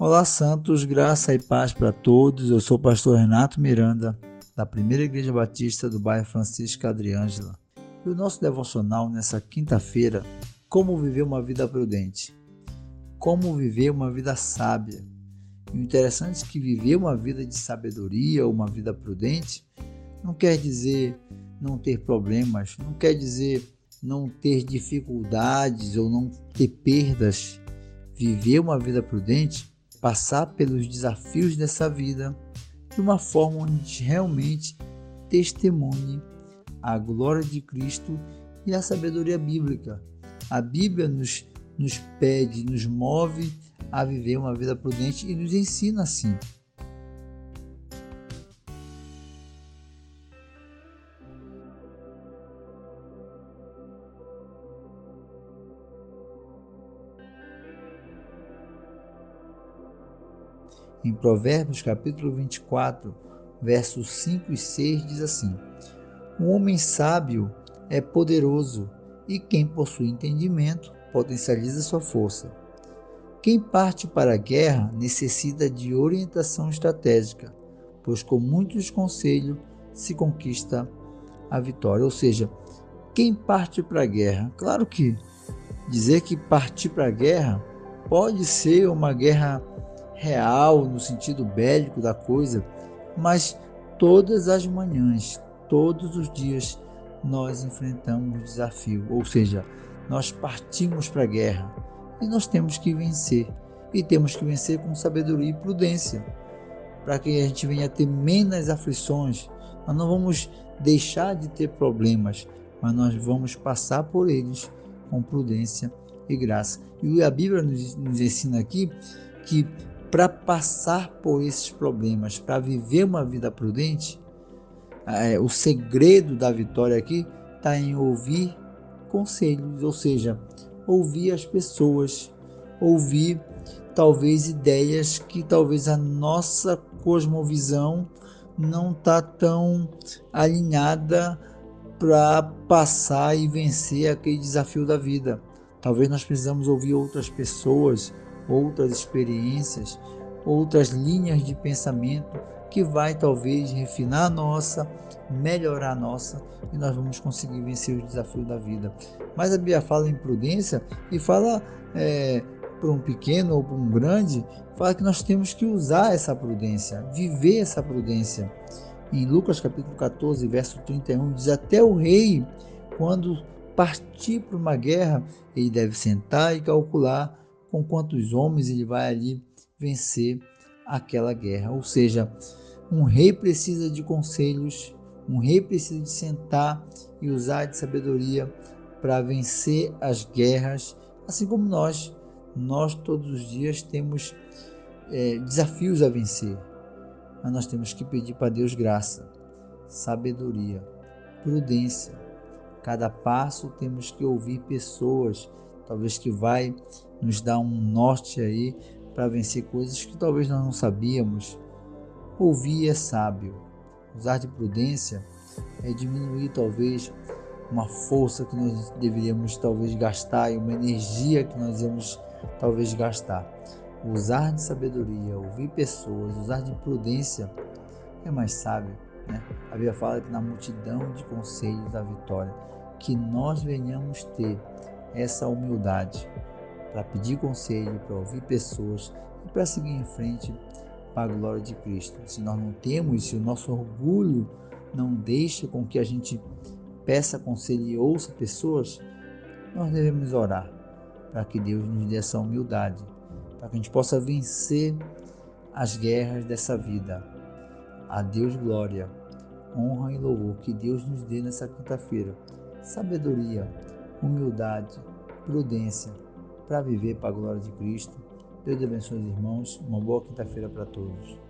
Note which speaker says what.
Speaker 1: Olá, Santos, graça e paz para todos. Eu sou o pastor Renato Miranda, da Primeira Igreja Batista do bairro Francisco Adriângela. E o nosso devocional nessa quinta-feira, como viver uma vida prudente. Como viver uma vida sábia. E o interessante é que viver uma vida de sabedoria, uma vida prudente, não quer dizer não ter problemas, não quer dizer não ter dificuldades ou não ter perdas. Viver uma vida prudente passar pelos desafios dessa vida de uma forma onde a gente realmente testemunhe a glória de Cristo e a sabedoria bíblica. A Bíblia nos, nos pede, nos move a viver uma vida prudente e nos ensina assim. Em Provérbios capítulo 24, versos 5 e 6 diz assim: Um homem sábio é poderoso e quem possui entendimento potencializa sua força. Quem parte para a guerra necessita de orientação estratégica, pois com muitos conselhos se conquista a vitória. Ou seja, quem parte para a guerra, claro que dizer que partir para a guerra pode ser uma guerra real no sentido bélico da coisa, mas todas as manhãs, todos os dias nós enfrentamos desafio, ou seja, nós partimos para a guerra e nós temos que vencer. E temos que vencer com sabedoria e prudência, para que a gente venha a ter menos aflições. Nós não vamos deixar de ter problemas, mas nós vamos passar por eles com prudência e graça. E a Bíblia nos, nos ensina aqui que para passar por esses problemas, para viver uma vida prudente, é, o segredo da vitória aqui está em ouvir conselhos, ou seja, ouvir as pessoas, ouvir talvez ideias que talvez a nossa cosmovisão não está tão alinhada para passar e vencer aquele desafio da vida. Talvez nós precisamos ouvir outras pessoas, outras experiências, outras linhas de pensamento que vai talvez refinar a nossa, melhorar a nossa e nós vamos conseguir vencer os desafios da vida. Mas a Bíblia fala em prudência e fala é, para um pequeno ou para um grande, fala que nós temos que usar essa prudência, viver essa prudência. Em Lucas capítulo 14, verso 31, diz: Até o rei, quando partir para uma guerra, ele deve sentar e calcular com quantos homens ele vai ali vencer aquela guerra. Ou seja, um rei precisa de conselhos, um rei precisa de sentar e usar de sabedoria para vencer as guerras, assim como nós. Nós todos os dias temos é, desafios a vencer, mas nós temos que pedir para Deus graça, sabedoria, prudência. Cada passo temos que ouvir pessoas, talvez que vai nos dar um norte aí para vencer coisas que talvez nós não sabíamos. Ouvir é sábio. Usar de prudência é diminuir talvez uma força que nós deveríamos talvez gastar e uma energia que nós íamos talvez gastar. Usar de sabedoria, ouvir pessoas, usar de prudência é mais sábio. Né? A Bíblia fala que na multidão de conselhos da vitória, que nós venhamos ter essa humildade para pedir conselho, para ouvir pessoas e para seguir em frente para a glória de Cristo. Se nós não temos, se o nosso orgulho não deixa com que a gente peça conselho e ouça pessoas, nós devemos orar para que Deus nos dê essa humildade, para que a gente possa vencer as guerras dessa vida. A Deus glória, honra e louvor que Deus nos dê nessa quinta-feira. Sabedoria, humildade, prudência para viver para a glória de Cristo. Deus abençoe os irmãos. Uma boa quinta-feira para todos.